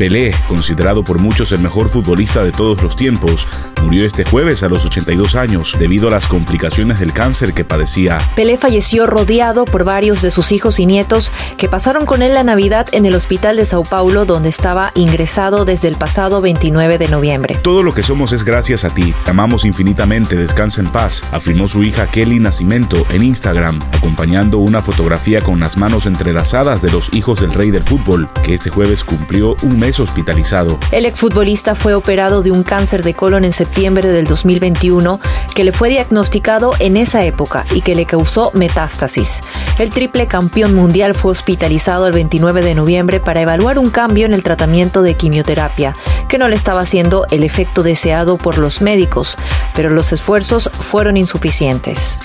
Pelé, considerado por muchos el mejor futbolista de todos los tiempos, murió este jueves a los 82 años debido a las complicaciones del cáncer que padecía. Pelé falleció rodeado por varios de sus hijos y nietos que pasaron con él la Navidad en el hospital de Sao Paulo donde estaba ingresado desde el pasado 29 de noviembre. Todo lo que somos es gracias a ti. Te amamos infinitamente. Descansa en paz, afirmó su hija Kelly Nacimiento en Instagram, acompañando una fotografía con las manos entrelazadas de los hijos del rey del fútbol, que este jueves cumplió un mes hospitalizado. El exfutbolista fue operado de un cáncer de colon en septiembre del 2021 que le fue diagnosticado en esa época y que le causó metástasis. El triple campeón mundial fue hospitalizado el 29 de noviembre para evaluar un cambio en el tratamiento de quimioterapia, que no le estaba haciendo el efecto deseado por los médicos, pero los esfuerzos fueron insuficientes.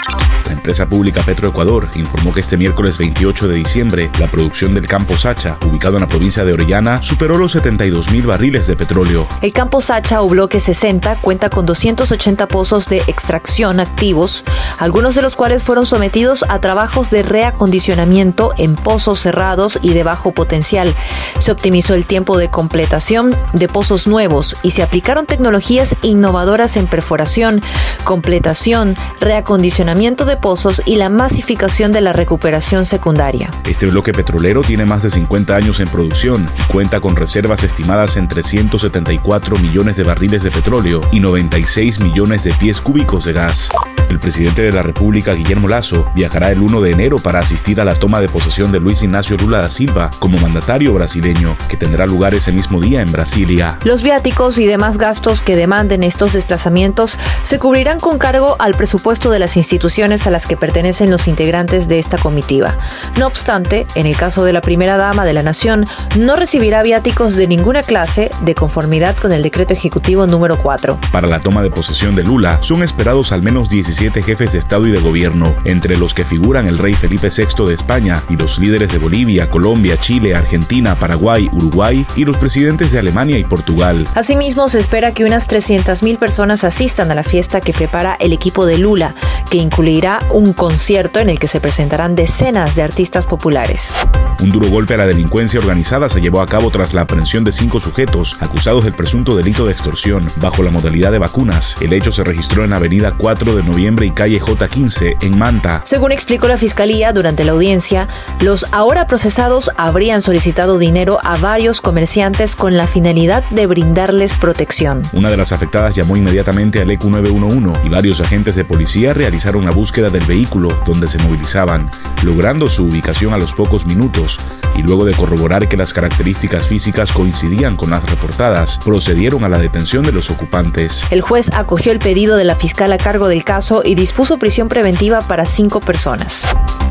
La empresa pública Petroecuador informó que este miércoles 28 de diciembre la producción del campo Sacha, ubicado en la provincia de Orellana, superó los 72 mil barriles de petróleo. El campo Sacha o bloque 60 cuenta con 280 pozos de extracción activos, algunos de los cuales fueron sometidos a trabajos de reacondicionamiento en pozos cerrados y de bajo potencial. Se optimizó el tiempo de completación de pozos nuevos y se aplicaron tecnologías innovadoras en perforación, completación, reacondicionamiento de pozos y la masificación de la recuperación secundaria. Este bloque petrolero tiene más de 50 años en producción y cuenta con reservas estimadas en 374 millones de barriles de petróleo y 96 millones de pies cúbicos de gas. El presidente de la República, Guillermo Lazo, viajará el 1 de enero para asistir a la toma de posesión de Luis Ignacio Lula da Silva como mandatario brasileño, que tendrá lugar ese mismo día en Brasilia. Los viáticos y demás gastos que demanden estos desplazamientos se cubrirán con cargo al presupuesto de las instituciones a las que pertenecen los integrantes de esta comitiva. No obstante, en el caso de la primera dama de la Nación, no recibirá viáticos de ninguna clase de conformidad con el decreto ejecutivo número 4. Para la toma de posesión de Lula, son esperados al menos 17 jefes de Estado y de Gobierno, entre los que figuran el rey Felipe VI de España y los líderes de Bolivia, Colombia, Chile, Argentina, Paraguay, Uruguay y los presidentes de Alemania y Portugal. Asimismo, se espera que unas 300.000 personas asistan a la fiesta que prepara el equipo de Lula, que incluirá un concierto en el que se presentarán decenas de artistas populares. Un duro golpe a la delincuencia organizada se llevó a cabo tras la aprehensión de cinco sujetos acusados del presunto delito de extorsión bajo la modalidad de vacunas. El hecho se registró en Avenida 4 de Noviembre y calle J15 en Manta. Según explicó la fiscalía durante la audiencia, los ahora procesados habrían solicitado dinero a varios comerciantes con la finalidad de brindarles protección. Una de las afectadas llamó inmediatamente al ECU 911 y varios agentes de policía realizaron la búsqueda del vehículo donde se movilizaban, logrando su ubicación a los pocos minutos y luego de corroborar que las características físicas coincidían con las reportadas, procedieron a la detención de los ocupantes. El juez acogió el pedido de la fiscal a cargo del caso y dispuso prisión preventiva para cinco personas.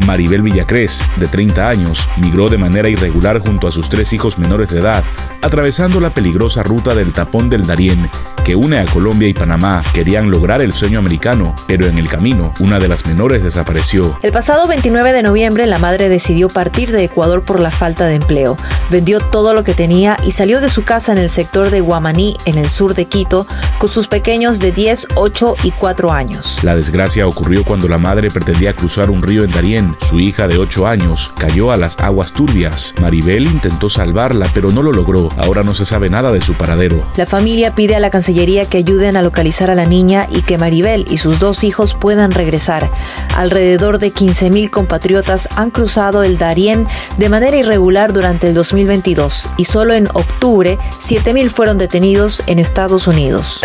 Maribel Villacrés, de 30 años, migró de manera irregular junto a sus tres hijos menores de edad, atravesando la peligrosa ruta del tapón del Darién, que une a Colombia y Panamá. Querían lograr el sueño americano, pero en el camino, una de las menores desapareció. El pasado 29 de noviembre, la madre decidió partir de Ecuador por la falta de empleo. Vendió todo lo que tenía y salió de su casa en el sector de Guamaní, en el sur de Quito, con sus pequeños de 10, 8 y 4 años. La desgracia ocurrió cuando la madre pretendía cruzar un río en Darién. Su hija de 8 años cayó a las aguas turbias. Maribel intentó salvarla, pero no lo logró. Ahora no se sabe nada de su paradero. La familia pide a la Cancillería que ayuden a localizar a la niña y que Maribel y sus dos hijos puedan regresar. Alrededor de 15.000 compatriotas han cruzado el Darién de manera irregular durante el 2022 y solo en octubre 7.000 fueron detenidos en Estados Unidos.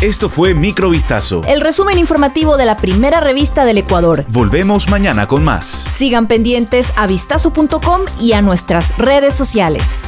Esto fue Microvistazo. El resumen informativo de la primera revista del Ecuador. Volvemos mañana con más. Sigan pendientes a vistazo.com y a nuestras redes sociales.